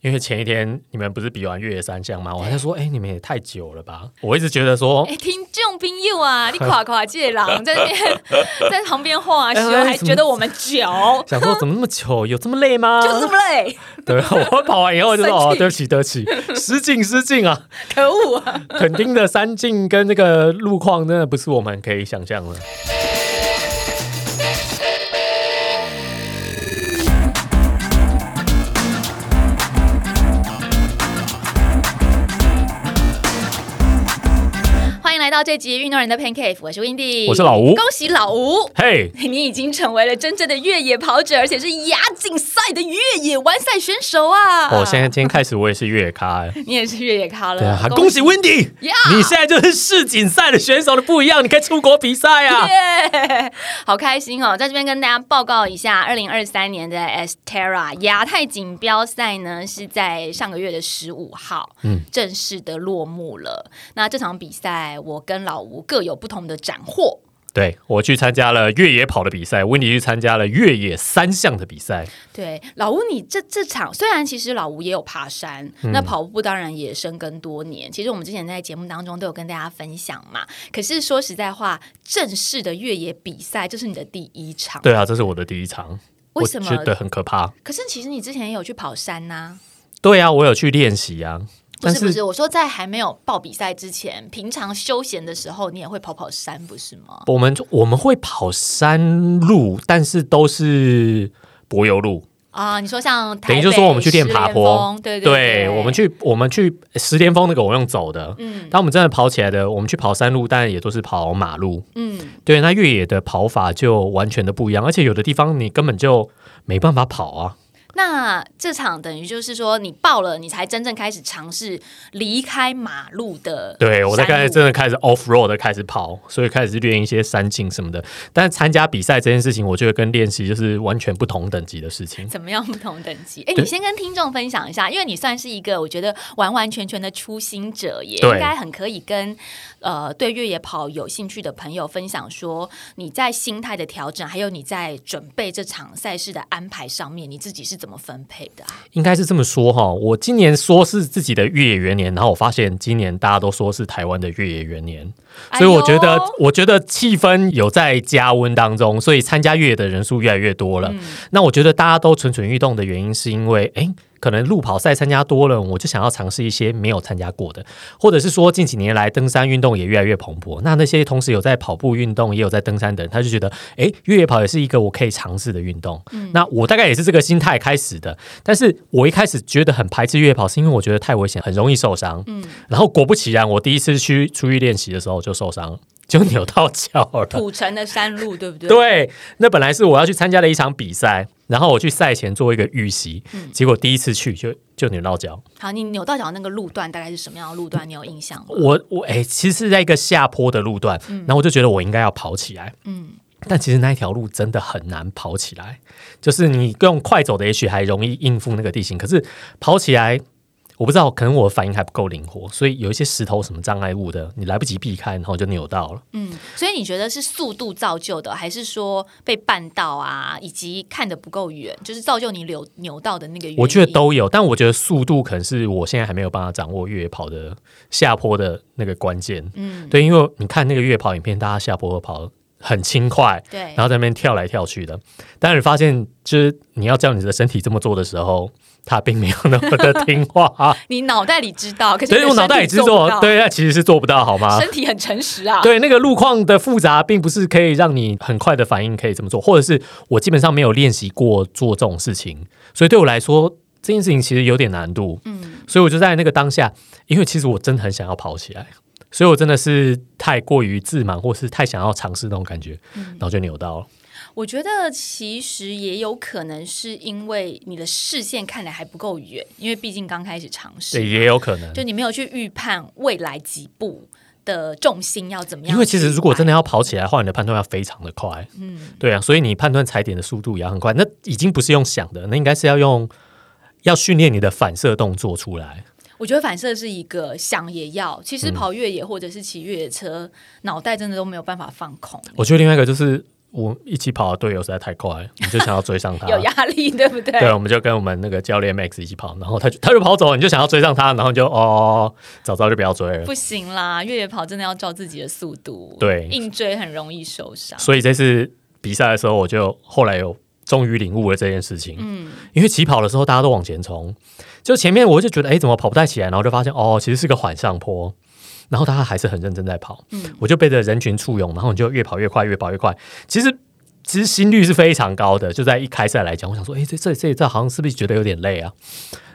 因为前一天你们不是比完越野三项吗？我还在说，哎、你们也太久了吧？我一直觉得说，哎、听众朋友啊，你垮垮借狼在那边 在旁边晃啊哎修，还觉得我们久，想说怎么那么久？有这么累吗？就这么累，对，我跑完以后就说，哦，对不起，对不起，失敬失敬啊！可恶啊！垦丁的山径跟那个路况，真的不是我们可以想象的。到这集运动人的 Pancake，我是 Windy，我是老吴恭喜老吴。嘿、你已经成为了真正的越野跑者，而且是亚锦赛的越野完赛选手啊！我现在今天开始我也是越野咖、欸，你也是越野咖了，对啊，恭喜 Wendy，呀你现在就是世锦赛的选手的不一样，你可以出国比赛啊！耶好开心哦！在这边跟大家报告一下，二零二三年的 Estera 亚太锦标赛呢，是在上个月的十五号，嗯正式的落幕了。那这场比赛，我跟老吴各有不同的斩获。对我去参加了越野跑的比赛，Wendy 去参加了越野三项的比赛。对，老吴，你这这场虽然其实老吴也有爬山，那跑步当然也深耕多年。其实我们之前在节目当中都有跟大家分享嘛。可是说实在话，正式的越野比赛这是你的第一场，对啊，这是我的第一场，为什么我觉得很可怕。可是其实你之前也有去跑山呐、对啊，我有去练习啊，但不是不是，我说在还没有报比赛之前，平常休闲的时候，你也会跑跑山，不是吗？我们我们会跑山路，但是都是柏油路。啊，你说像等于就说我们去练爬坡对对对，我们去我们去石巅峰那个我用走的，嗯当我们真的跑起来的，我们去跑山路，当然也都是跑马路。嗯，对，那越野的跑法就完全的不一样，而且有的地方你根本就没办法跑啊。那这场等于就是说你爆了，你才真正开始尝试离开马路的。对，我才山路真的开始 off road 的开始跑，所以开始练一些山径什么的。但是参加比赛这件事情，我觉得跟练习就是完全不同等级的事情。怎么样不同等级？哎，对你先跟听众分享一下，因为你算是一个我觉得完完全全的初心者，也应该很可以跟呃对越野跑有兴趣的朋友分享说，你在心态的调整，还有你在准备这场赛事的安排上面，你自己是怎么分配的啊？应该是这么说哈，我今年说是自己的越野元年，然后我发现今年大家都说是台湾的越野元年，所以我觉得，哎我觉得气氛有在加温当中，所以参加越野的人数越来越多了。那我觉得大家都蠢蠢欲动的原因，是因为哎。诶可能路跑赛参加多了，我就想要尝试一些没有参加过的，或者是说近几年来登山运动也越来越蓬勃。那那些同时有在跑步运动，也有在登山的人，他就觉得，哎，越野跑也是一个我可以尝试的运动。那我大概也是这个心态开始的。但是我一开始觉得很排斥越野跑，是因为我觉得太危险，很容易受伤。嗯，然后果不其然，我第一次去出去练习的时候就受伤了，就扭到脚了。土城的山路，对不对？对，那本来是我要去参加的一场比赛，然后我去赛前做一个预习，结果第一次去就就扭到脚。好，你扭到脚那个路段大概是什么样的路段？你有印象吗？我我哎、其实是在一个下坡的路段，然后我就觉得我应该要跑起来，嗯，但其实那一条路真的很难跑起来，就是你用快走的也许还容易应付那个地形，可是跑起来。我不知道，可能我的反应还不够灵活，所以有一些石头什么障碍物的，你来不及避开，然后就扭到了。嗯，所以你觉得是速度造就的，还是说被绊到啊，以及看得不够远，就是造就你扭扭到的那个？我觉得都有，但我觉得速度可能是我现在还没有办法掌握越野跑的下坡的那个关键。嗯，对，因为你看那个越野跑影片，大家下坡都跑很轻快，对然，后在那边跳来跳去的。但是发现，就是你要叫你的身体这么做的时候，它并没有那么的听话。你脑袋里知道，可是我脑袋里知道对，那其实是做不到，好吗？身体很诚实啊。对，那个路况的复杂，并不是可以让你很快的反应可以这么做，或者是我基本上没有练习过做这种事情，所以对我来说这件事情其实有点难度。嗯，所以我就在那个当下，因为其实我真的很想要跑起来，所以我真的是太过于自满，或是太想要尝试那种感觉，然后就扭到了。我觉得其实也有可能是因为你的视线看来还不够远，因为毕竟刚开始尝试对，也有可能。就你没有去预判未来几步的重心要怎么样。因为其实如果真的要跑起来的话，你的判断要非常的快，嗯，对啊，所以你判断踩点的速度也要很快。那已经不是用想的，那应该是要用要训练你的反射动作出来。我觉得反射是一个想也要，其嗯实跑越野或者是骑越野车，脑袋真的都没有办法放空。我觉得另外一个就是我一起跑的队友实在太快，你就想要追上他，有压力，对不对？对，我们就跟我们那个教练 Max 一起跑，然后他就他就跑走，你就想要追上他，然后就哦，早知道就不要追了。不行啦，越野跑真的要照自己的速度，对，硬追很容易受伤。所以这次比赛的时候，我就后来有终于领悟了这件事情。嗯，因为起跑的时候大家都往前冲，就前面我就觉得哎，怎么跑不太起来，然后就发现哦，其实是个缓上坡。然后他还是很认真在跑，我就被着人群簇拥，然后你就越跑越快，越跑越快。其实其实心率是非常高的，就在一开赛来讲，我想说，哎，这这这这好像是不是觉得有点累啊？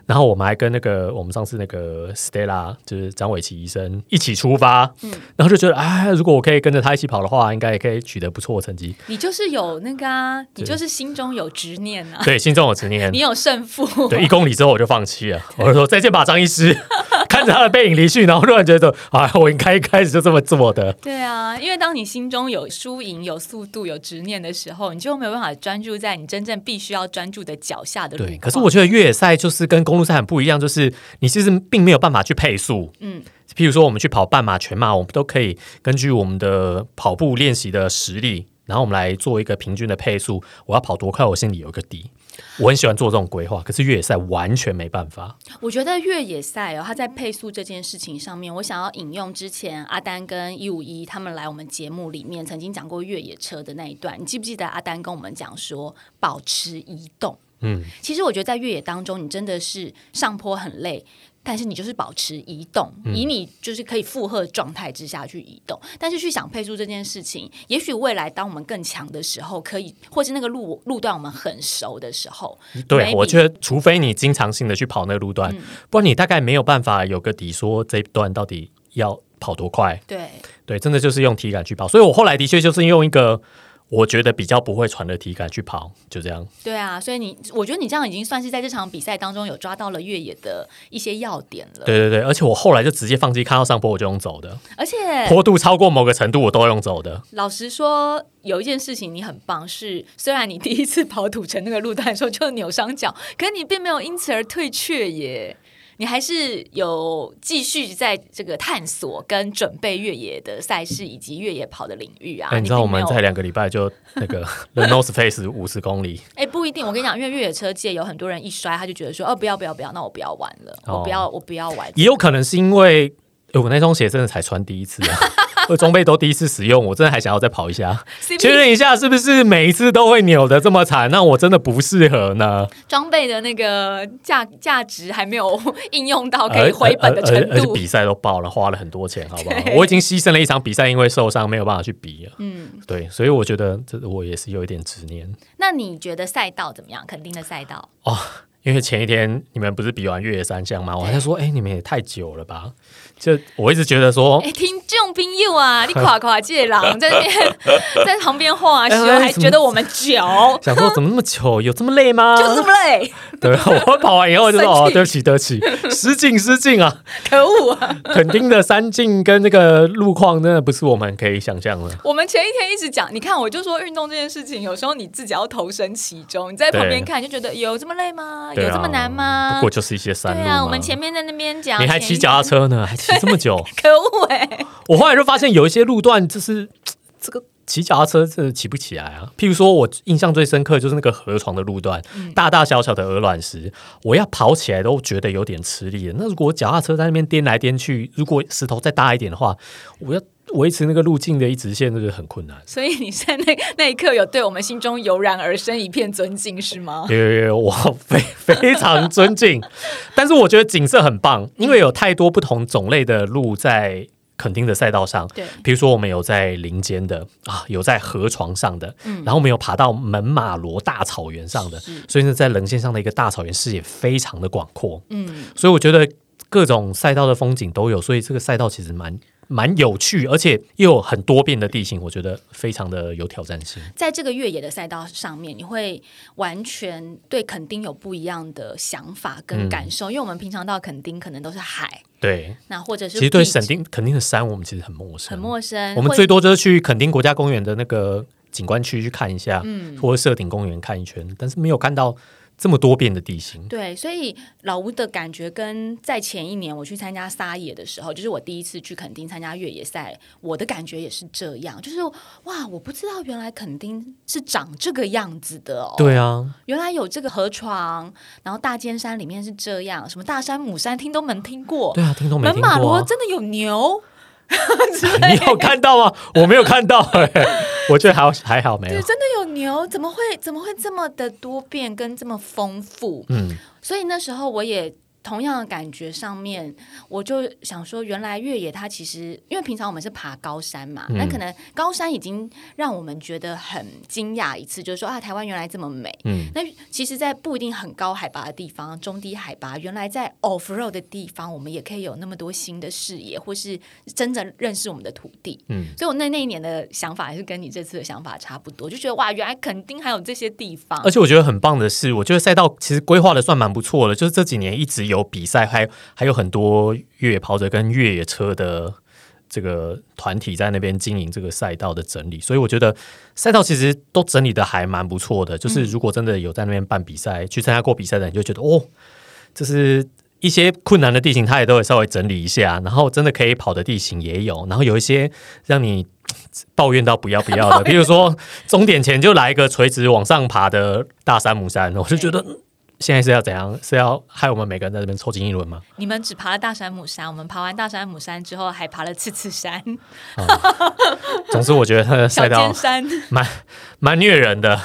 然后我们还跟那个我们上次那个 Stella，就是张伟奇医生一起出发，嗯，然后就觉得，哎，如果我可以跟着他一起跑的话，应该也可以取得不错的成绩。你就是有那个啊，你就是心中有执念啊，对，心中有执念，你有胜负。对，一公里之后我就放弃了，我就说再见吧，张医师。看着他的背影离去，然后突然觉得，啊，我应该一开始就这么做的。对啊，因为当你心中有输赢、有速度、有执念的时候，你就没有办法专注在你真正必须要专注的脚下的。对，可是我觉得越野赛就是跟公路赛很不一样，就是你其实并没有办法去配速。嗯，譬如说我们去跑半马、全马，我们都可以根据我们的跑步练习的实力，然后我们来做一个平均的配速。我要跑多快，我心里有一个底。我很喜欢做这种规划，可是越野赛完全没办法。我觉得越野赛哦，它在配速这件事情上面，我想要引用之前阿丹跟一五一他们来我们节目里面曾经讲过越野车的那一段。你记不记得阿丹跟我们讲说，保持移动？嗯，其实我觉得在越野当中，你真的是上坡很累。但是你就是保持移动，以你就是可以负荷状态之下去移动。但是去想配速这件事情，也许未来当我们更强的时候，可以，或是那个路路段我们很熟的时候，对我觉得，除非你经常性的去跑那个路段，不然你大概没有办法有个底，说这一段到底要跑多快。对对，真的就是用体感去跑。所以我后来的确就是用一个。我觉得比较不会传的体感去跑，就这样。对啊，所以你，我觉得你这样已经算是在这场比赛当中有抓到了越野的一些要点了。对对对，而且我后来就直接放弃，看到上坡我就用走的。而且坡度超过某个程度，我都用走的。老实说，有一件事情你很棒，是虽然你第一次跑土城那个路段的时候就扭伤脚，可你并没有因此而退却耶。你还是有继续在这个探索跟准备越野的赛事以及越野跑的领域啊！你知道我们在两个礼拜就那个 The North Face 五十公里，哎，不一定。我跟你讲，因为越野车界有很多人一摔，他就觉得说，哦，不要不要不要，那我不要玩了，我不要我不要玩。也有可能是因为我那双鞋真的才穿第一次啊。我装备都第一次使用，我真的还想要再跑一下，确认一下是不是每一次都会扭的这么惨？那我真的不适合呢。装备的那个价价值还没有应用到可以回本的程度，而且比赛都爆了，花了很多钱，好不好？我已经牺牲了一场比赛，因为受伤没有办法去比了。嗯，对，所以我觉得这我也是有一点执念。那你觉得赛道怎么样？肯定的赛道哦，因为前一天你们不是比完越野三项吗？我还在说，哎，你们也太久了吧？就我一直觉得说，哎，听众朋友啊，你夸夸借狼在那边 在旁边画时还觉得我们久，想说怎么那么久？有这么累吗？就这么累？对，我跑完以后就说哦，对不起，对不起，失敬失敬啊！可恶啊！肯定的山径跟那个路况真的不是我们可以想象的。我们前一天一直讲，你看，我就说运动这件事情，有时候你自己要投身其中，你在旁边看就觉得有这么累吗？有这么难吗？不过就是一些山路啊。我们前面在那边讲，你还骑脚踏车呢，还骑。这么久，可恶哎！我后来就发现有一些路段，就是 这个骑脚踏车真的骑不起来啊。譬如说，我印象最深刻就是那个河床的路段，大大小小的鹅卵石，我要跑起来都觉得有点吃力了。那如果脚踏车在那边颠来颠去，如果石头再大一点的话，我要。维持那个路径的一直线，那就很困难。所以你在那那一刻有对我们心中油然而生一片尊敬，是吗？有有有，我非非常尊敬。但是我觉得景色很棒，因为有太多不同种类的路在垦丁的赛道上。对，比如说我们有在林间的啊，有在河床上的，嗯，然后我们有爬到门马罗大草原上的，所以呢，在棱线上的一个大草原视野非常的广阔。嗯，所以我觉得各种赛道的风景都有，所以这个赛道其实蛮。蛮有趣，而且又有很多变的地形，我觉得非常的有挑战性。在这个越野的赛道上面，你会完全对垦丁有不一样的想法跟感受，因为我们平常到垦丁可能都是海，对，那或者是其实对垦丁垦丁的山，我们其实很陌生，很陌生。我们最多就是去垦丁国家公园的那个景观区去看一下，嗯，或者设顶公园看一圈，但是没有看到。这么多变的地形。对，所以老吴的感觉跟在前一年我去参加撒野的时候，就是我第一次去垦丁参加越野赛，我的感觉也是这样，就是哇，我不知道原来垦丁是长这个样子的哦。对啊，原来有这个河床，然后大尖山里面是这样，什么大山、母山，听都没听过。对啊，听都没听过、啊。罗真的有牛，你有看到吗？我没有看到、哎，我觉得还好还好没对，有。真的有牛，怎么会怎么会这么的多变跟这么丰富？嗯，所以那时候我也同样的感觉上面，我就想说，原来越野它其实因为平常我们是爬高山嘛，嗯那可能高山已经让我们觉得很惊讶一次，就是说啊，台湾原来这么美。嗯，那其实，在不一定很高海拔的地方、中低海拔，原来在 off road 的地方，我们也可以有那么多新的视野，或是真正认识我们的土地。嗯，所以我那那一年的想法还是跟你这次的想法差不多，就觉得哇，原来肯定还有这些地方而。且我觉得很棒的是，我觉得赛道其实规划的算蛮不错的，就是这几年一直有比赛，还还有很多越野跑者跟越野车的这个团体在那边经营这个赛道的整理，所以我觉得赛道其实都整理的还蛮不错的。就是如果真的有在那边办比赛、去参加过比赛的人，就觉得哦，就是。一些困难的地形，他也都会稍微整理一下，然后真的可以跑的地形也有，然后有一些让你抱怨到不要不要的，比如说终点前就来一个垂直往上爬的大山姆山，我就觉得嗯现在是要怎样？是要害我们每个人在这边抽筋一轮吗？你们只爬了大山母山，我们爬完大山母山之后，还爬了次次山、总之，我觉得它的赛道。蛮蛮虐人的，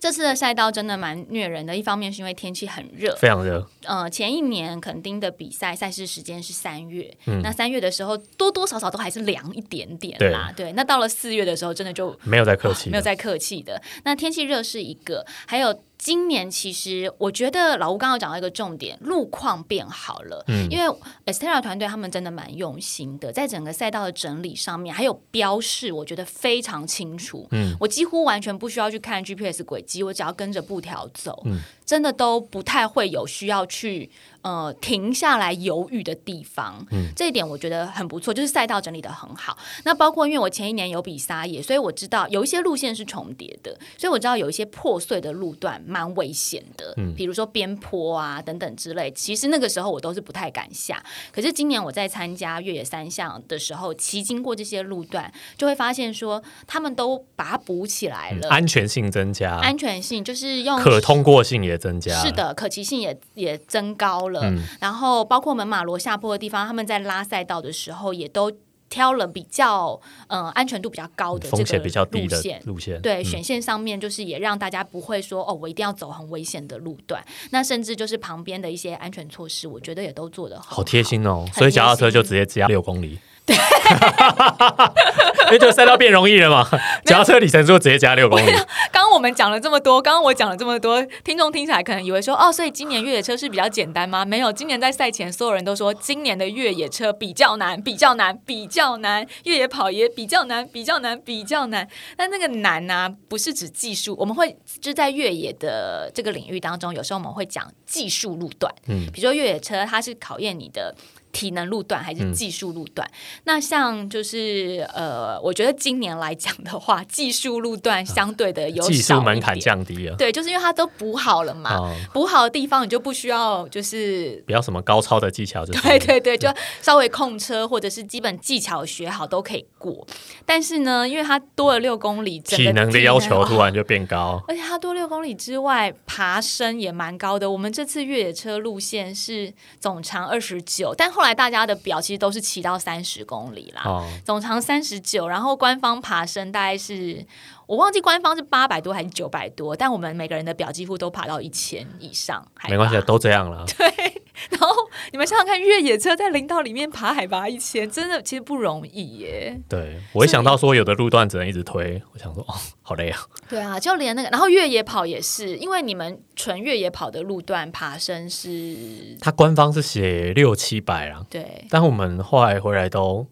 这次的赛道真的蛮虐人的，一方面是因为天气很热，非常热。呃，前一年垦丁的比赛赛事时间是三月，嗯那三月的时候多多少少都还是凉一点点啦，对。那到了四月的时候，真的就没有再客气的，没有再客气的。那天气热是一个，还有今年其实我觉得老吴刚刚有讲到一个重点，路况变好了。嗯因为 Estera 团队他们真的蛮用心的，在整个赛道的整理上面，还有标示，我觉得非常清楚。嗯我几乎完全不需要去看 GPS 轨迹，我只要跟着布条走，嗯真的都不太会有需要去呃停下来犹豫的地方。嗯这一点我觉得很不错，就是赛道整理的很好。那包括因为我前一年有比撒野，所以我知道有一些路线是重叠的，所以我知道有一些破碎的路段蛮危险的，嗯比如说边坡啊等等之类。其实那个时候我都是不太敢下，可是今年我在参加越野三项的时候，骑经过这些路段，就会发现说他们都把它补起来了，安全性增加，安全性就是用可通过性也增加。是，的，可骑性也也增高了。嗯然后包括门马罗下坡的地方，他们在拉赛道的时候也都挑了比较呃安全度比较高的这个风险比较低的路线。路线，对，嗯选线上面就是也让大家不会说哦，我一定要走很危险的路段。那甚至就是旁边的一些安全措施，我觉得也都做得好好贴心哦。很所以脚踏车就直接加六公里。对，因为这个赛道变容易了嘛，脚踏车里程数直接加六公里。刚刚我们讲了这么多，刚刚我讲了这么多，听众听起来可能以为说，哦，所以今年越野车是比较简单吗？没有，今年在赛前，所有人都说今年的越野车比较难，比较难，比较难，越野跑也比较难，比较难，比较难。但那个难呢、不是指技术，我们会就在越野的这个领域当中，有时候我们会讲技术路段，嗯比如说越野车，它是考验你的。体能路段还是技术路段？那像就是呃，我觉得今年来讲的话，技术路段相对的有技术门槛降低了。对，就是因为它都补好了嘛，哦，补好的地方你就不需要就是。不要什么高超的技巧，就是对对对，就稍微控车或者是基本技巧学好都可以过，但是呢，因为它多了六公里，整个体能的要求哦突然就变高。而且它多六公里之外，爬升也蛮高的。我们这次越野车路线是总长二十九，但后来大家的表其实都是骑到三十公里啦。哦，总长三十九，然后官方爬升大概是我忘记官方是八百多还是九百多，但我们每个人的表几乎都爬到一千以上，没关系，。都这样了。对然后你们想想看，越野车在林道里面爬海拔一千，真的其实不容易耶。对我一想到说有的路段只能一直推，我想说哦，好累啊。对啊，就连那个，然后越野跑也是，因为你们纯越野跑的路段爬升是，它官方是写六七百啊，对，但我们后来回来都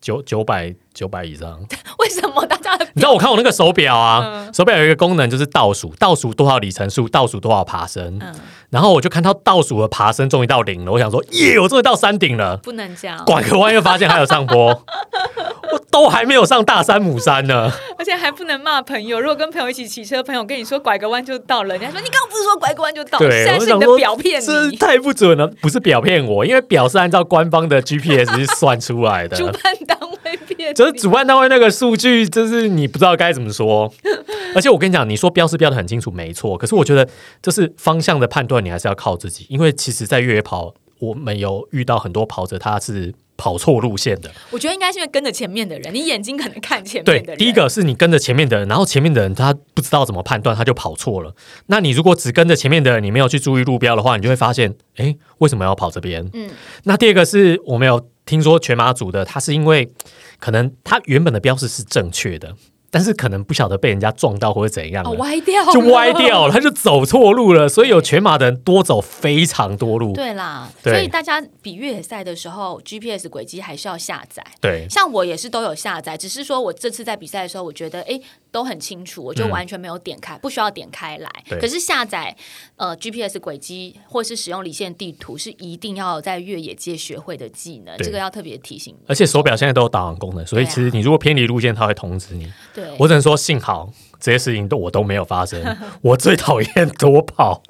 九九百九百以上。为什么大家？你知道我看我那个手表啊，手表有一个功能就是倒数，倒数多少里程数，倒数多少爬升。嗯，然后我就看到倒数的爬升终于到零了，我想说耶，我终于到山顶了。不能这样，拐个弯又发现还有上坡，我都还没有上大山母山呢。而且还不能骂朋友，如果跟朋友一起骑车，朋友跟你说拐个弯就到了，人家说你刚刚不是说拐个弯就到？对，现在是你的表骗你，太不准了，不是表骗我，因为表是按照官方的 GPS 算出来的。就是主办单位那个数据，就是你不知道该怎么说。而且我跟你讲，你说标是标的很清楚，没错。可是我觉得，就是方向的判断，你还是要靠自己。因为其实，在越野跑，我们有遇到很多跑者，他是。跑错路线的，我觉得应该是因为跟着前面的人，你眼睛可能看前面的人。对，第一个是你跟着前面的人，然后前面的人他不知道怎么判断，他就跑错了。那你如果只跟着前面的人，你没有去注意路标的话，你就会发现，哎，为什么要跑这边？嗯。那第二个是我没有听说全马组的，他是因为可能他原本的标识是正确的。但是可能不晓得被人家撞到或者怎样，哦歪掉就歪掉了，他就走错路了。所以有全马的人多走非常多路。对啦，所以大家比越野赛的时候，GPS 轨迹还是要下载。对，像我也是都有下载，只是说我这次在比赛的时候，我觉得哎。都很清楚，我就完全没有点开，不需要点开来。可是下载呃 GPS 轨迹或是使用离线地图是一定要在越野界学会的技能，这个要特别提醒。而且手表现在都有导航功能，所以其实你如果偏离路线，它会通知你。对我只能说幸好这些事情都我都没有发生。我最讨厌多跑。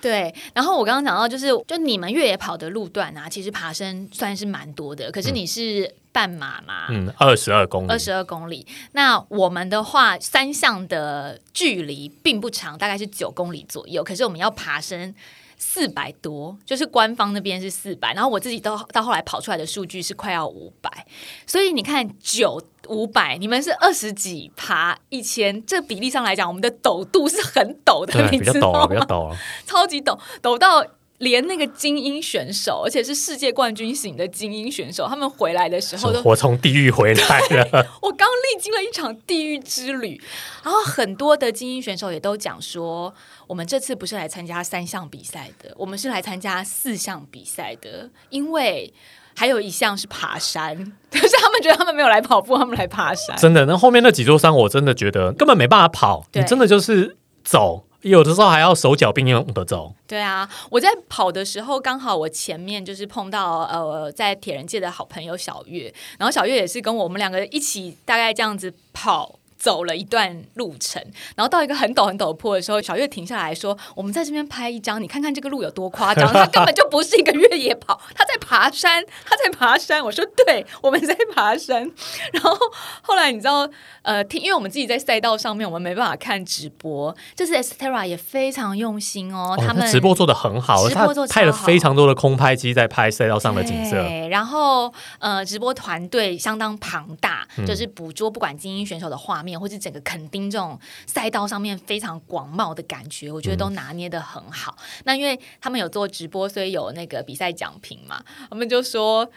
对，然后我刚刚讲到就是，就你们越野跑的路段啊，其实爬升算是蛮多的。可是你是半马嘛？嗯，二十二公里。二十二公里。那我们的话，三项的距离并不长，大概是九公里左右。可是我们要爬升。四百多，就是官方那边是四百，然后我自己到到后来跑出来的数据是快要五百，所以你看九五百，你们是二十几爬一千，这比例上来讲，我们的陡度是很陡的，你知道吗？比较陡，超级陡，陡到。连那个精英选手，而且是世界冠军型的精英选手，他们回来的时候都我从地狱回来了。我刚历经了一场地狱之旅，然后很多的精英选手也都讲说，我们这次不是来参加三项比赛的，我们是来参加四项比赛的，因为还有一项是爬山，可是他们觉得他们没有来跑步，他们来爬山。真的，那后面那几座山，我真的觉得根本没办法跑，你真的就是走。有的时候还要手脚并用的走。对啊，我在跑的时候，刚好我前面就是碰到呃，在铁人界的好朋友小月，然后小月也是跟我们两个一起大概这样子跑。走了一段路程，然后到一个很陡很陡的坡的时候，小月停下来说：“我们在这边拍一张，你看看这个路有多夸张。”他根本就不是一个越野跑，他在爬山，他在爬山。我说：“对，我们在爬山。”然后后来你知道，呃，听，因为我们自己在赛道上面，我们没办法看直播。这次 Estera 也非常用心哦，他们直播做的很好，他拍了非常多的空拍机在拍赛道上的景色。对然后呃，直播团队相当庞大，就是捕捉不管精英选手的画面。或是整个垦丁这种赛道上面非常广袤的感觉，我觉得都拿捏的很好。那因为他们有做直播，所以有那个比赛奖评嘛，我们就说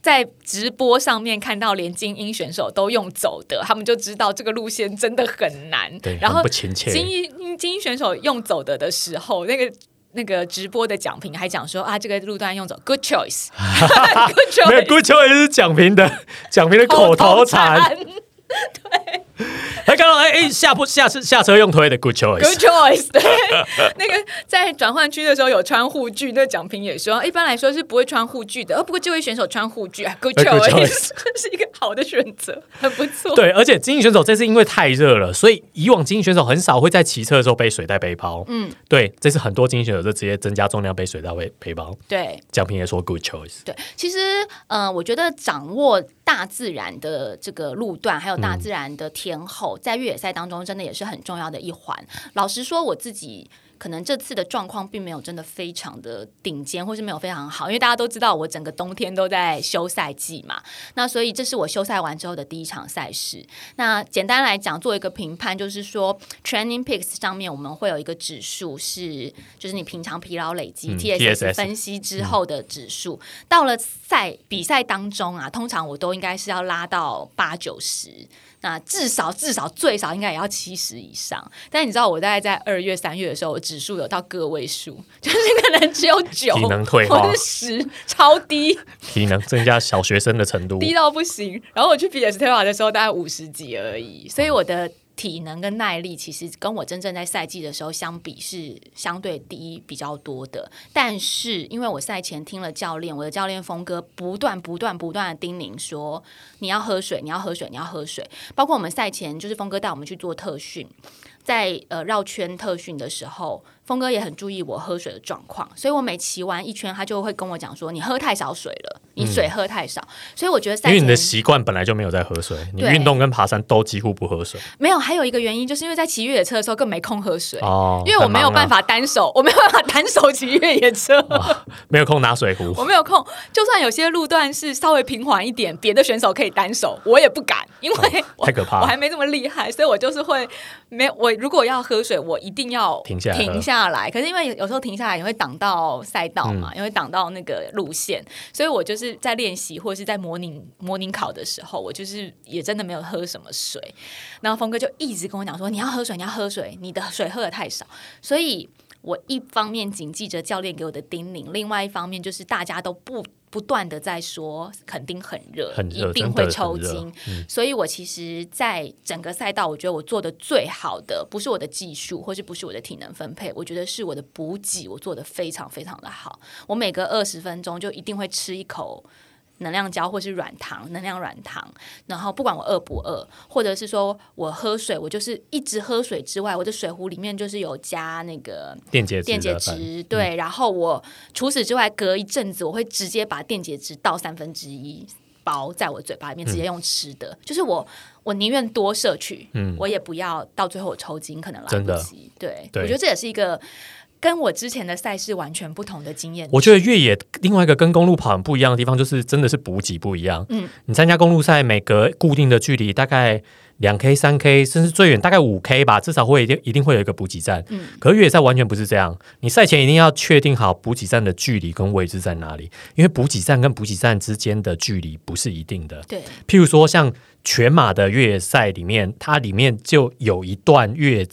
在直播上面看到连精英选手都用走的，他们就知道这个路线真的很难。对，然后精英精英选手用走的的时候，那个那个直播的奖评还讲说啊，这个路段用走，good choice，good choice，good choice 是奖评的奖评的口头禅。对，还看到哎哎下坡下次下车用推的 good choice，good choice。对，那个在转换区的时候有穿护具，那奖评也说，一般来说是不会穿护具的。哦，不过这位选手穿护具啊，good choice，是一个好的选择，很不错。对，而且精英选手这次因为太热了，所以以往精英选手很少会在骑车的时候背水袋背包。嗯，对，这次很多精英选手就直接增加重量背水袋背背包。对，奖评也说 good choice。对，其实呃，我觉得掌握大自然的这个路段，还有大自然的天候，在越野赛当中，真的也是很重要的一环。老实说，我自己。可能这次的状况并没有真的非常的顶尖，或是没有非常好，因为大家都知道我整个冬天都在休赛季嘛。那所以这是我休赛完之后的第一场赛事。那简单来讲，做一个评判，就是说 Training Picks 上面我们会有一个指数，是就是你平常疲劳累积 TSS 分析之后的指数。到了赛比赛当中啊，通常我都应该是要拉到八九十。那至少至少最少应该也要七十以上，但你知道我大概在二月三月的时候，我指数有到个位数，就是可能只有九，体能退化或者十，超低，体能增加小学生的程度，低到不行。然后我去比 Estella 的时候，大概五十几而已，所以我的。体能跟耐力其实跟我真正在赛季的时候相比是相对低比较多的，但是因为我赛前听了教练，我的教练峰哥不断不断不断的叮咛说你要喝水，你要喝水，你要喝水。包括我们赛前就是峰哥带我们去做特训，在呃绕圈特训的时候。峰哥也很注意我喝水的状况，所以我每骑完一圈，他就会跟我讲说：“你喝太少水了，你水喝太少。”所以我觉得，因为你的习惯本来就没有在喝水，你运动跟爬山都几乎不喝水。没有，还有一个原因，就是因为在骑越野车的时候更没空喝水哦，因为我没有办法单手，我没有办法单手骑越野车，没有空拿水壶。我没有空，就算有些路段是稍微平缓一点，别的选手可以单手，我也不敢，因为太可怕，我还没这么厉害，所以我就是会没我如果要喝水，我一定要停下停下来。可是因为有时候停下来也会挡到赛道嘛，也会挡到那个路线，所以我就是在练习或者是在模拟模拟考的时候，我就是也真的没有喝什么水。然后峰哥就一直跟我讲说：“你要喝水，你要喝水，你的水喝的太少。”所以，我一方面谨记着教练给我的叮咛，另外一方面就是大家都不。不断的在说，肯定很热，一定会抽筋。所以，我其实在整个赛道，我觉得我做的最好的，不是我的技术，或是不是我的体能分配，我觉得是我的补给，我做的非常非常的好。我每隔二十分钟就一定会吃一口。能量胶或是软糖，能量软糖，然后不管我饿不饿，或者是说我喝水，我就是一直喝水之外，我的水壶里面就是有加那个电解电解质，对，然后我除此之外，隔一阵子我会直接把电解质倒三分之一包在我嘴巴里面，直接用吃的，就是我我宁愿多摄取，嗯，我也不要到最后我抽筋，可能来不及，对，我觉得这也是一个。跟我之前的赛事完全不同的经验。我觉得越野另外一个跟公路跑很不一样的地方，就是真的是补给不一样。嗯，你参加公路赛，每隔固定的距离，大概两 K、三 K，甚至最远大概五 K 吧，至少会一定一定会有一个补给站。嗯，可是越野赛完全不是这样，你赛前一定要确定好补给站的距离跟位置在哪里，因为补给站跟补给站之间的距离不是一定的。对，譬如说像全马的越野赛里面，它里面就有一段越。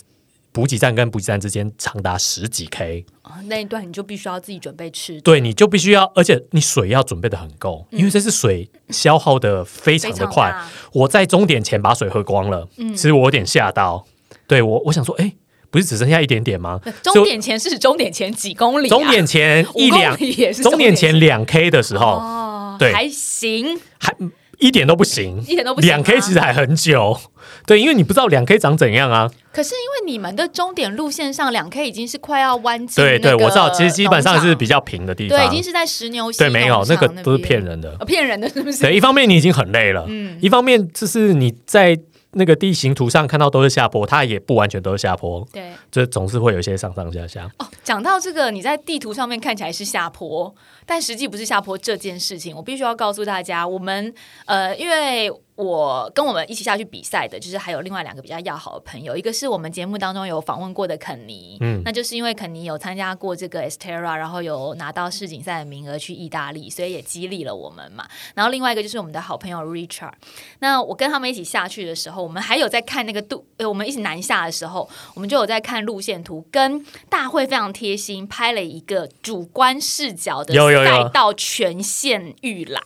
补给站跟补给站之间长达十几 K 啊，那一段你就必须要自己准备吃，对，你就必须要，而且你水要准备的很够，因为这是水消耗的非常的快。我在终点前把水喝光了，其实我有点吓到。对我，我想说，哎，不是只剩下一点点吗？终点前是终点前几公里？终点前一两终点前两 K 的时候，哦，对，还行，还。一点都不行，一点都不行。两 K 其实还很久，对，因为你不知道两 K 长怎样啊。可是因为你们的终点路线上两 K 已经是快要弯进，对对，我知道，其实基本上是比较平的地方，对，已经是在石牛对，没有那个都是骗人的，骗人的是不是？对，一方面你已经很累了，嗯，一方面就是你在。那个地形图上看到都是下坡，它也不完全都是下坡，对，这总是会有一些上上下下。哦，讲到这个，你在地图上面看起来是下坡，但实际不是下坡这件事情，我必须要告诉大家，我们呃，因为。我跟我们一起下去比赛的，就是还有另外两个比较要好的朋友，一个是我们节目当中有访问过的肯尼，嗯，那就是因为肯尼有参加过这个 Estera，然后有拿到世锦赛的名额去意大利，所以也激励了我们嘛。然后另外一个就是我们的好朋友 Richard，那我跟他们一起下去的时候，我们还有在看那个度，呃，我们一起南下的时候，我们就有在看路线图，跟大会非常贴心拍了一个主观视角的赛道全线预览，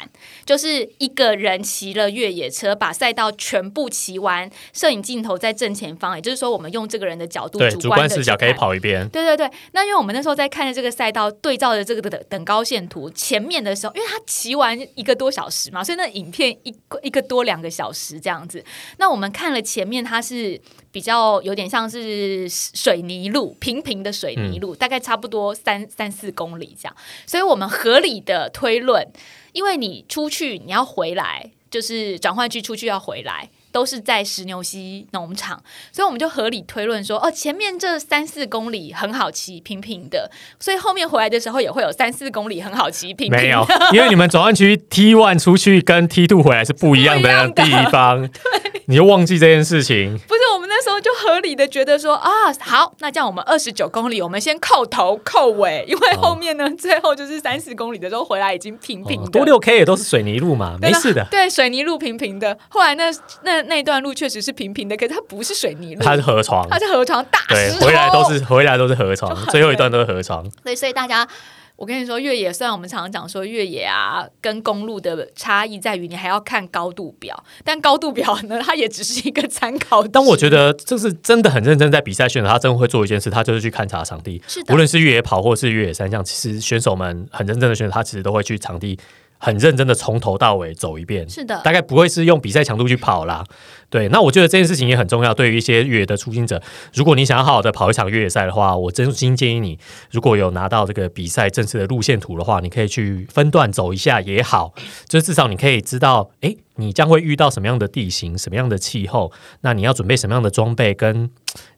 就是一个人骑了越野车。把赛道全部骑完，摄影镜头在正前方，也就是说，我们用这个人的角度，主观视角可以跑一遍。对对对，那因为我们那时候在看着这个赛道，对照着这个的等高线图，前面的时候，因为他骑完一个多小时嘛，所以那影片一一个多两个小时这样子。那我们看了前面，它是比较有点像是水泥路，平平的水泥路，大概差不多三三四公里这样。所以我们合理的推论，因为你出去你要回来。就是转换区出去要回来，都是在石牛溪农场，所以我们就合理推论说，哦，前面这三四公里很好骑，平平的，所以后面回来的时候也会有三四公里很好骑，平平。没有，因为你们转换区 T one 出去跟 T two 回来是不一样的地方，对，你就忘记这件事情。不是那。那时候就合理的觉得说啊，好，那这样我们二十九公里，我们先扣头扣尾，因为后面呢，最后就是三十公里的时候回来已经平平的，多六 K 也都是水泥路嘛，没事的。对，水泥路平平的。后来那那那段路确实是平平的，可是它不是水泥路，它是河床，它是河床大对，回来都是回来都是河床，最后一段都是河床。对，所以大家。我跟你说，越野虽然我们常常讲说越野啊，跟公路的差异在于你还要看高度表，但高度表呢，它也只是一个参考。但我觉得这是真的很认真在比赛选手，他真的会做一件事，他就是去勘察场地。是的，无论是越野跑或是越野三项，其实选手们很认真的选手，他其实都会去场地。很认真的从头到尾走一遍，是的，大概不会是用比赛强度去跑啦。对，那我觉得这件事情也很重要。对于一些越野的初心者，如果你想要好好的跑一场越野赛的话，我真心建议你，如果有拿到这个比赛正式的路线图的话，你可以去分段走一下也好，就至少你可以知道，哎，你将会遇到什么样的地形、什么样的气候，那你要准备什么样的装备跟。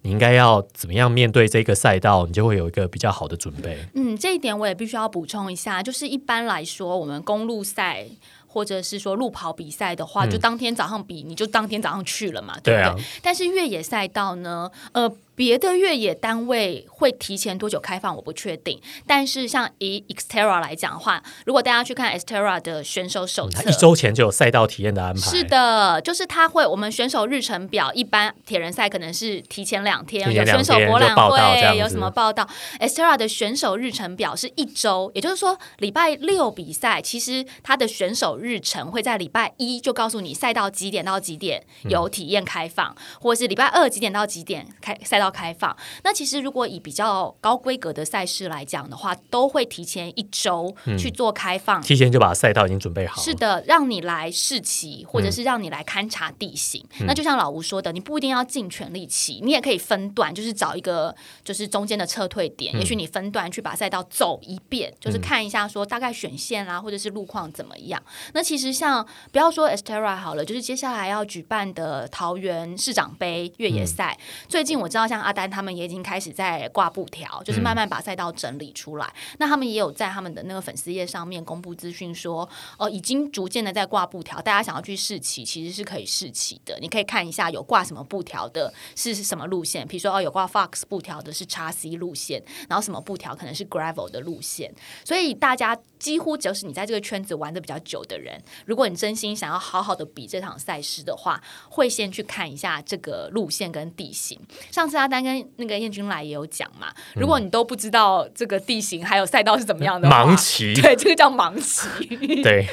你应该要怎么样面对这个赛道？你就会有一个比较好的准备。嗯，这一点我也必须要补充一下，就是一般来说，我们公路赛或者是说路跑比赛的话，就当天早上比，你就当天早上去了嘛，对不对？但是越野赛道呢，呃。别的越野单位会提前多久开放，我不确定。但是像以 Xterra 来讲的话，如果大家去看 Xterra 的选手手册，一周前就有赛道体验的安排。是的，就是他会，我们选手日程表一般铁人赛可能是提前两天，有选手博览会，有什么报道。Xterra 的选手日程表是一周，也就是说礼拜六比赛，其实他的选手日程会在礼拜一就告诉你赛道几点到几点有体验开放，或者是礼拜二几点到几点开赛道。开放。那其实如果以比较高规格的赛事来讲的话，都会提前一周去做开放，提前就把赛道已经准备好。是的，让你来试骑，或者是让你来勘察地形。那就像老吴说的，你不一定要尽全力骑，你也可以分段，就是找一个就是中间的撤退点，也许你分段去把赛道走一遍，就是看一下说大概选线啦，或者是路况怎么样。那其实像不要说 Estera 好了，就是接下来要举办的桃园市长杯越野赛，最近我知道像。阿丹他们也已经开始在挂布条，就是慢慢把赛道整理出来。那他们也有在他们的那个粉丝页上面公布资讯，说哦，已经逐渐的在挂布条。大家想要去试骑，其实是可以试骑的。你可以看一下有挂什么布条的，是什么路线。比如说哦，有挂 Fox 布条的是叉 C 路线，然后什么布条可能是 Gravel 的路线。所以大家几乎就是你在这个圈子玩的比较久的人，如果你真心想要好好的比这场赛事的话，会先去看一下这个路线跟地形。上次阿。丹跟那个燕君来也有讲嘛，如果你都不知道这个地形还有赛道是怎么样的，盲骑，对，这个叫盲骑，对，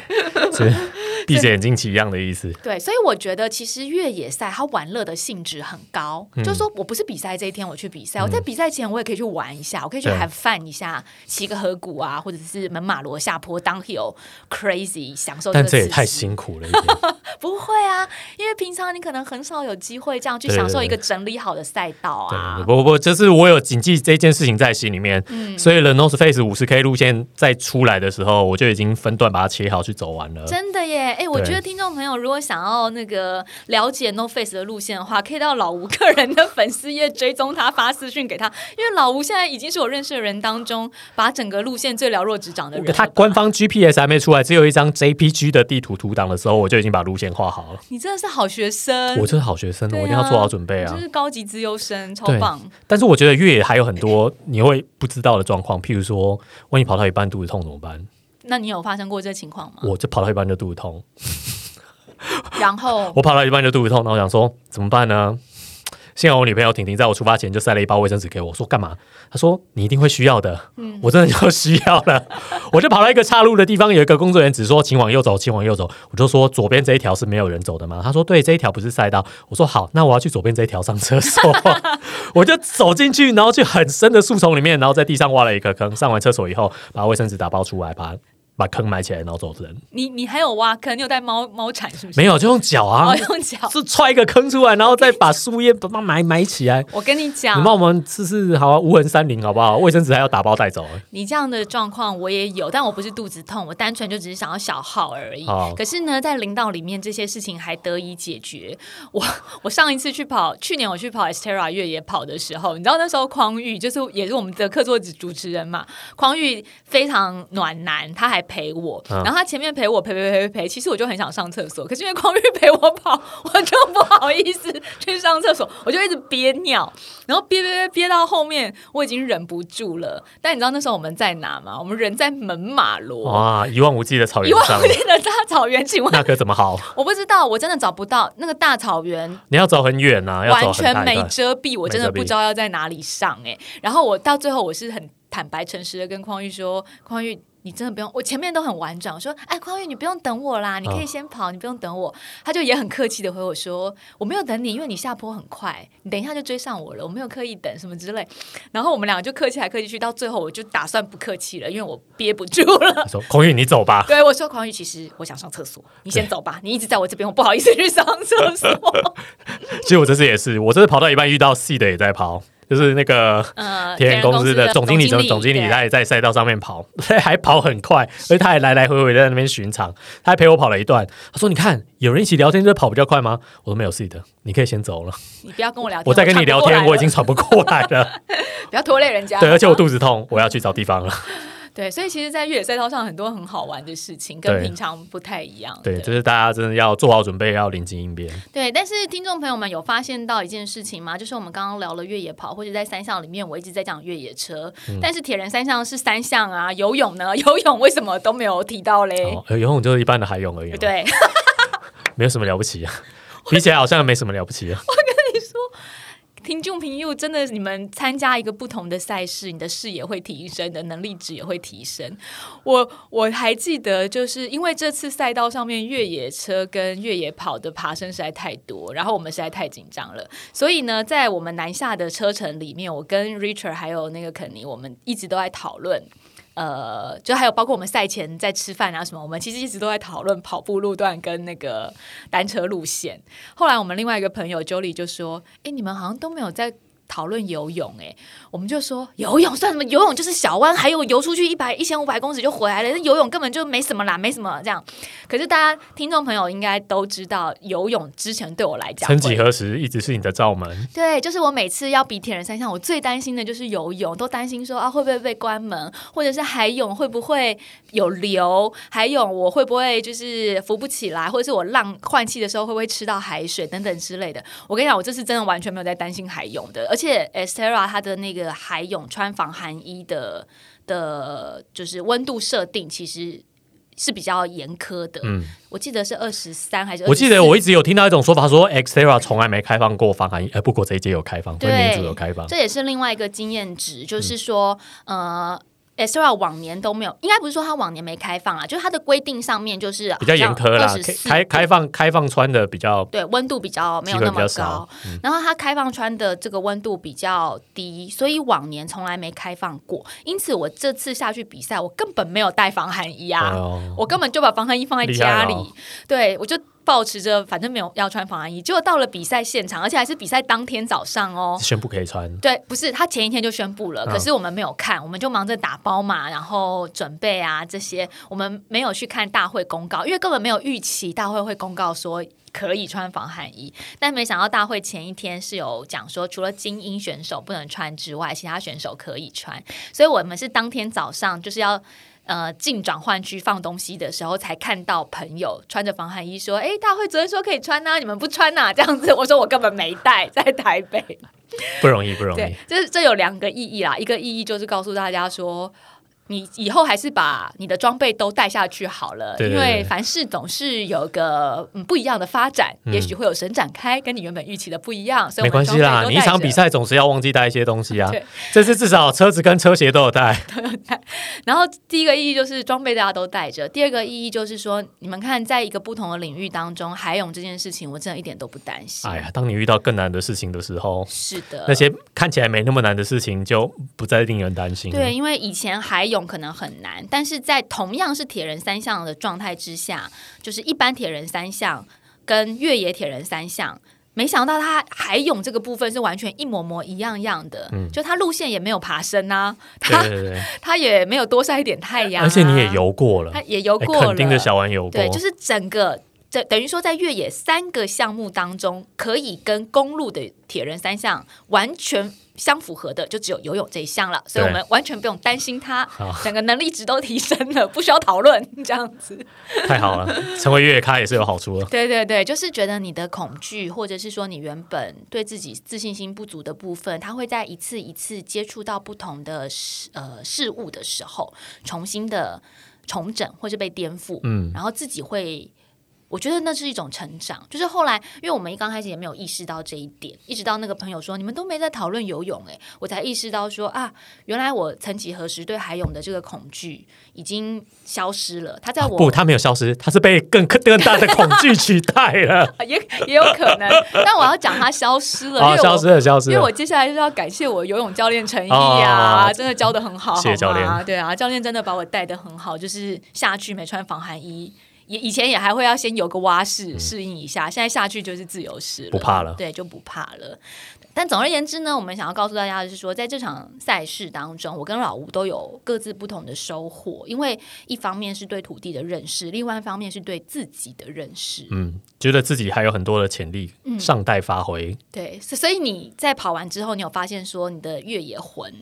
是 闭着眼睛骑一样的意思。对，所以我觉得其实越野赛它玩乐的性质很高，就是说我不是比赛这一天我去比赛，我在比赛前我也可以去玩一下，我可以去还饭一下，骑个河谷啊，或者是门马罗下坡当 hill crazy 享受。但这也太辛苦了，不会啊，因为平常你可能很少有机会这样去享受一个整理好的赛道。不不不，就是我有谨记这件事情在心里面，所以 The North Face 五十 K 路线在出来的时候，我就已经分段把它切好去走完了。真的耶！哎，我觉得听众朋友如果想要那个了解 North Face 的路线的话，可以到老吴个人的粉丝页追踪他，发私讯给他，因为老吴现在已经是我认识的人当中把整个路线最了若指掌的人。他官方 GPS 还没出来，只有一张 JPG 的地图图档的时候，我就已经把路线画好了。你真的是好学生，我真是好学生，我一定要做好准备啊！就是高级资优生，超棒。但是我觉得越野还有很多你会不知道的状况，譬如说，万一跑到一半肚子痛怎么办？那你有发生过这情况吗？我就跑到一半就肚子痛，然后我跑到一半就肚子痛，然后想说怎么办呢？幸好我女朋友婷婷在我出发前就塞了一包卫生纸给我，说干嘛？她说你一定会需要的。嗯，我真的就需要了。我就跑到一个岔路的地方，有一个工作人员只说请往右走，请往右走。我就说左边这一条是没有人走的吗？他说对，这一条不是赛道。我说好，那我要去左边这一条上厕所。我就走进去，然后去很深的树丛里面，然后在地上挖了一个坑。上完厕所以后，把卫生纸打包出来，把。把坑埋起来，然后走人。你你还有挖坑？你有带猫猫铲是不是？没有，就用脚啊，用脚是踹一个坑出来，然后再把树叶把它埋埋起来。我跟你讲，你帮我们试试，好啊无痕山林好不好？卫生纸还要打包带走。你这样的状况我也有，但我不是肚子痛，我单纯就只是想要小号而已。可是呢，在林道里面这些事情还得以解决。我我上一次去跑，去年我去跑 Estera 越野跑的时候，你知道那时候匡玉就是也是我们的客座主主持人嘛，匡玉非常暖男，他还陪我，嗯然后他前面陪我陪陪陪陪陪，其实我就很想上厕所，可是因为匡玉陪我跑，我就不好意思去上厕所，我就一直憋尿，然后憋憋憋憋到后面，我已经忍不住了。但你知道那时候我们在哪吗？我们人在门马罗。哇，一望无际的草原一望无，际的大草原，请问那可怎么好？我不知道，我真的找不到那个大草原，你要走很远呐，要走很完全没。遮蔽，我真的不知道要在哪里上哎、然后我到最后我是很坦白诚实的跟匡玉说，匡玉。你真的不用，我前面都很婉转。我说：“哎，匡玉，你不用等我啦，你可以先跑，你不用等我。”他就也很客气的回我说：“我没有等你，因为你下坡很快，你等一下就追上我了，我没有刻意等什么之类。”然后我们两个就客气来客气去，到最后我就打算不客气了，因为我憋不住了他。说：“匡宇，你走吧。对我说：“匡玉，其实我想上厕所，你先走吧，你一直在我这边，我不好意思去上厕所。”其实我这次也是，我这次跑到一半遇到 C 的也在跑，就是那个呃，田园公司的总经理，总总总经理他也在赛道上面跑，还跑很快，而且他还来来回回在那边巡场，他还陪我跑了一段。他说：“你看，有人一起聊天就跑比较快吗？”我说：“没有事的，你可以先走了，你不要跟我聊天，我在跟你聊天，我已经喘。不过来了 不要拖累人家。对，而且我肚子痛，我要去找地方了。对，所以其实，在越野赛道上很多很好玩的事情，跟平常不太一样。对，就是大家真的要做好准备，要临机应变。对，但是听众朋友们有发现到一件事情吗？就是我们刚刚聊了越野跑，或者在三项里面，我一直在讲越野车，嗯但是铁人三项是三项啊，游泳呢？游泳为什么都没有提到嘞？哦，游泳就是一般的海泳而已嘛，对，没有什么了不起啊。比起来好像没什么了不起啊。听众朋友，真的，你们参加一个不同的赛事，你的视野会提升，你的能力值也会提升。我我还记得，就是因为这次赛道上面越野车跟越野跑的爬升实在太多，然后我们实在太紧张了，所以呢，在我们南下的车程里面，我跟 Richard 还有那个肯尼，我们一直都在讨论。呃，就还有包括我们赛前在吃饭啊什么，我们其实一直都在讨论跑步路段跟那个单车路线。后来我们另外一个朋友 Jolie 就说：“哎，你们好像都没有在讨论游泳。”哎，我们就说游泳算什么？游泳就是小弯，还有游出去一百一千五百公尺就回来了。那游泳根本就没什么啦，没什么这样。可是大家听众朋友应该都知道，游泳之前对我来讲曾几何时，一直是你的罩门。对，就是我每次要比铁人三项，我最担心的就是游泳，都担心说啊会不会被关门，或者是海泳会不会有流，海泳我会不会就是浮不起来，或者是我浪换气的时候会不会吃到海水等等之类的。我跟你讲，我这次真的完全没有在担心海泳的，而且 Estera 它的那个海泳穿防寒衣的的，就是温度设定其实。是比较严苛的，嗯，我记得是二十三还是我记得我一直有听到一种说法，说 Xterra 从来没开放过防寒衣，哎，不过这一届有开放，对有开放。这也是另外一个经验值，就是说，呃。Estera 往年都没有，应该不是说它往年没开放啊，就是它的规定上面就是比较严苛啦，开开开放开放穿的比较对温度比较没有那么高，然后它开放穿的这个温度比较低，所以往年从来没开放过。因此我这次下去比赛，我根本没有带防寒衣啊，哦。我根本就把防寒衣放在家里，哦。对我就保持着反正没有要穿防寒衣，结果到了比赛现场，而且还是比赛当天早上哦。宣布可以穿。对，不是他前一天就宣布了，嗯可是我们没有看，我们就忙着打包嘛，然后准备啊这些，我们没有去看大会公告，因为根本没有预期大会会公告说可以穿防寒衣，但没想到大会前一天是有讲说，除了精英选手不能穿之外，其他选手可以穿，所以我们是当天早上就是要。呃，进转换区放东西的时候，才看到朋友穿着防寒衣说：“哎，大会昨天说可以穿呐、你们不穿呐、这样子，我说我根本没带，在台北。不容易，不容易对。，这这有两个意义啦，一个意义就是告诉大家说。你以后还是把你的装备都带下去好了，对对因为凡事总是有个嗯不一样的发展，嗯也许会有神展开，跟你原本预期的不一样，所以没关系啦，你一场比赛总是要忘记带一些东西啊 对。这次至少车子跟车鞋 都有带。然后第一个意义就是装备大家都带着，第二个意义就是说，你们看，在一个不同的领域当中，海泳这件事情，我真的一点都不担心。哎呀，当你遇到更难的事情的时候，是的，那些看起来没那么难的事情就不再令人担心。对，，因为以前海泳可能很难，但是在同样是铁人三项的状态之下，就是一般铁人三项跟越野铁人三项。没想到他海泳这个部分是完全一模模一样样的，嗯就他路线也没有爬升啊，对他 他也没有多晒一点太阳、啊，而且你也，游过了，他也游哎过了，肯定的小玩游过，对，就是整个这等于说在越野三个项目当中，可以跟公路的铁人三项完全相符合的就只有游泳这一项了，所以我们完全不用担心它，整个能力值都提升了，不需要讨论这样子。太好了，成为越野咖也是有好处的。对对对，就是觉得你的恐惧，或者是说你原本对自己自信心不足的部分，它会在一次一次接触到不同的事呃事物的时候，重新的重整或是被颠覆，嗯然后自己会。我觉得那是一种成长，就是后来，因为我们一刚开始也没有意识到这一点，一直到那个朋友说你们都没在讨论游泳，哎，我才意识到说啊，原来我曾几何时对海泳的这个恐惧已经消失了。他在我、不，他没有消失，他是被更更大的恐惧取代了。也也有可能，但我要讲他消失了，消失了，消失了。因为我接下来就是要感谢我游泳教练陈毅啊，哦真的教的很好，谢谢教练好吗对啊，教练真的把我带的很好，就是下去没穿防寒衣。也以前也还会要先有个蛙式适应一下，现在下去就是自由式了，嗯不怕了对，就不怕了。但总而言之呢，我们想要告诉大家的是说，在这场赛事当中，我跟老吴都有各自不同的收获，因为一方面是对土地的认识，另外一方面是对自己的认识。嗯，觉得自己还有很多的潜力，嗯尚待发挥。对，所所以你在跑完之后，你有发现说你的越野魂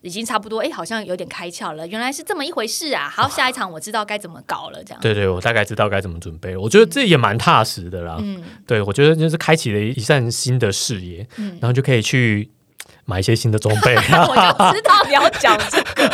已经差不多，哎，好像有点开窍了，原来是这么一回事啊！好，下一场我知道该怎么搞了，这样。对对，我大概知道该怎么准备了。我觉得这也蛮踏实的啦。嗯对，我觉得就是开启了一扇新的视野，嗯，然后就可以去买一些新的装备。我就知道你要讲这个，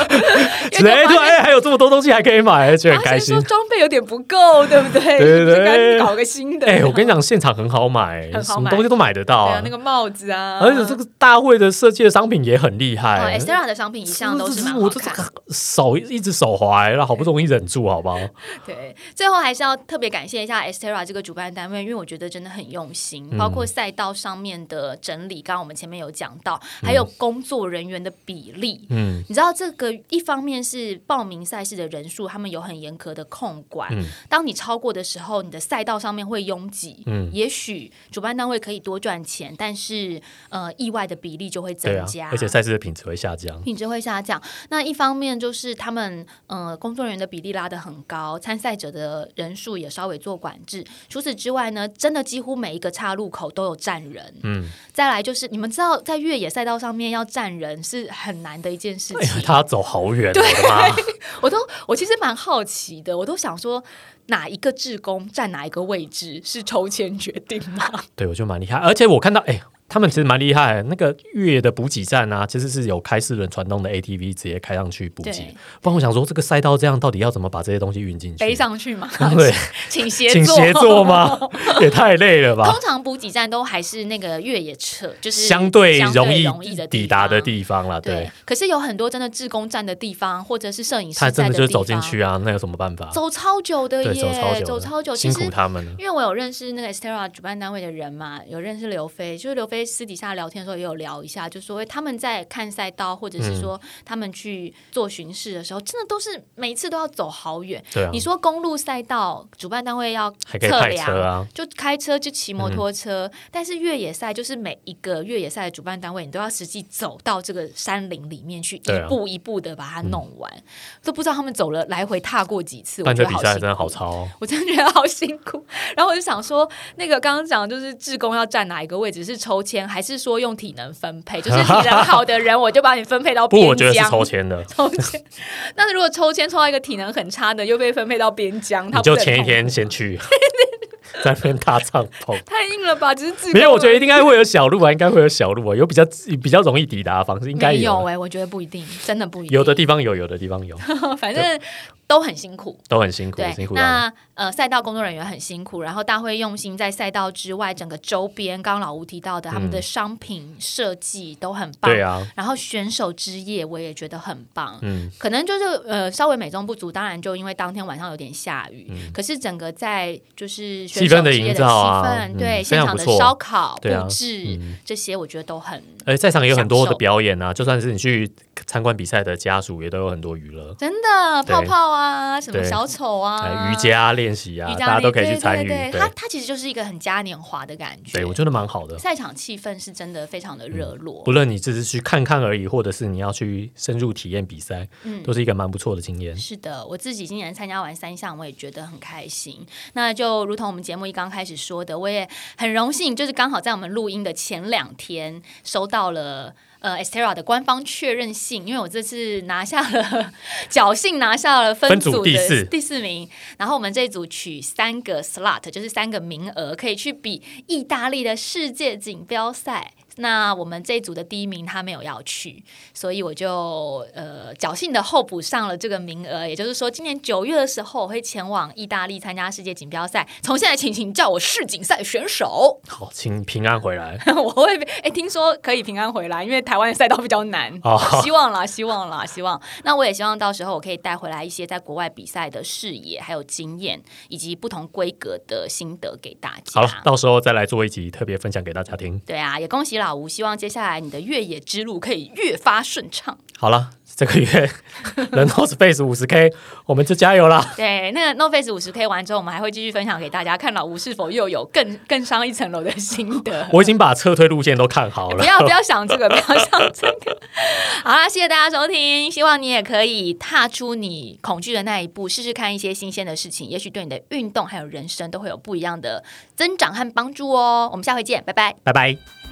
哎，对，哎，还有这么多东西还可以买，就很开心说。装备有点不够，对不对？对对对是不是该搞个新的。哎，我跟你讲，现场很好买，什么东西都买得到，那个帽子啊，而且这个大会的设计的商品也很厉害。，Estera 的商品一向都是蛮我这好看的。手一直手滑，然后好不容易忍住，好不好？对，最后还是要特别感谢一下 Estera 这个主办单位，因为我觉得真的很用心，包括赛道上面的整理，刚刚我们前面有讲到，还有工作人员的比例。嗯，你知道这个一方面是报名赛事的人数，他们有很严格的控管。嗯当你超过的时候，你的赛道上面会拥挤。嗯也许主办单位可以多赚钱，但是呃，意外的比例就会增加，，而且赛事的品质会下降。品质会下降。那一方面就是他们呃工作人员的比例拉得很高，参赛者的人数也稍微做管制。除此之外呢，真的几乎每一个岔路口都有站人。嗯，再来就是你们知道，在越野赛道上面要站人是很难的一件事情。他走好远，我的妈！我都我其实蛮好奇的，我都想说哪一个志工站哪一个位置是抽签决定吗？对，我觉得蛮厉害，而且我看到，哎、他们其实蛮厉害。那个越野的补给站啊，其实是有开四轮传动的 ATV 直接开上去补给对。不然我想说，这个赛道这样到底要怎么把这些东西运进去？背上去吗？对，请协请协作吗？也太累了吧通！常补给站都还是那个越野车，就是相对容易容易的抵达的。地方了，对对，，可是有很多真的志工站的地方，或者是摄影师他真的就是走进去啊，那有什么办法？走超久的对，耶，走超久的，走超久。辛苦他们了。因为我有认识那个 Estera 主办单位的人嘛，有认识刘飞，就是刘飞私底下聊天的时候也有聊一下，就说他们在看赛道，或者是说他们去做巡视的时候，真的都是每一次都要走好远。对啊你，说公路赛道，主办单位要测量啊，就开车就骑摩托车，但是越野赛就是每一个越野赛的主办单位，你都要实际走到这个山林里面去，一步一步的把它弄完，都不知道他们走了来回踏过几次。我觉得好辛这比赛真的好哦。我真的觉得好辛苦。然后我就想说，那个刚刚讲就是志工要站哪一个位置，是抽签还是说用体能分配？就是体能好的人，我就把你分配到 不，边疆。我觉得是抽签的，抽签。那如果抽签抽到一个体能很差的，又被分配到边疆，他你就前一天先去，在那边搭帐篷。太硬了吧？只是没有，我觉得应该会有小路啊，应该会有小路啊，有比较比较容易抵达的方式，应该有啊哎、我觉得不一定，真的不一定。有的地方有，有的地方有，反正都很辛苦。都很辛苦，对辛，苦。那呃，赛道工作人员很辛苦，然后大会用心在赛道之外，整个周边，刚刚老吴提到的，他们的商品设计都很棒。对啊，然后选手之夜，我也觉得很棒。嗯，可能就是呃稍微美中不足，当然就因为当天晚上有点下雨，可是整个在就是气氛的营造啊气氛，嗯对非现场的烧烤布置嗯这些，我觉得都很而且在场也有很多的表演啊，就算是你去参观比赛的家属，也都有很多娱乐，真的泡泡啊，什么小丑啊，哎瑜伽练习啊，大家都可以去参与。对它它其实就是一个很嘉年华的感觉。对，我觉得蛮好的。赛场气氛是真的非常的热络。不论你只是去看看而已，或者是你要去深入体验比赛，嗯都是一个蛮不错的经验。是的，我自己今年参加完三项，我也觉得很开心。那就如同我们节目一刚开始说的，我也很荣幸，就是刚好在我们录音的前两天收到了。呃 Estera 的官方确认信，因为我这次拿下了侥幸拿下了分组第四第四名，然后我们这一组取三个 slot，就是三个名额，可以去比意大利的世界锦标赛。那我们这一组的第一名他没有要去，所以我就呃侥幸的候补上了这个名额。也就是说，今年九月的时候我会前往意大利参加世界锦标赛。从现在，请请叫我世锦赛选手。好，请平安回来。我会哎，听说可以平安回来，因为台湾的赛道比较难。哦，希望啦，希望啦，希望。那我也希望到时候我可以带回来一些在国外比赛的视野，还有经验，以及不同规格的心得给大家。好了，到时候再来做一集特别分享给大家听。对啊，也恭喜老吴，希望接下来你的越野之路可以越发顺畅。好了。这个月能 No Face 五十 K，我们就加油啦！对，那个 No Face 五十 K 完之后，我们还会继续分享给大家，看老吴是否又有更 更上一层楼的心得。我已经把撤退路线都看好了，不要不要想这个，不要想这个。好啦，谢谢大家收听，希望你也可以踏出你恐惧的那一步，试试看一些新鲜的事情，也许对你的运动还有人生都会有不一样的增长和帮助哦。我们下回见，拜拜，拜拜。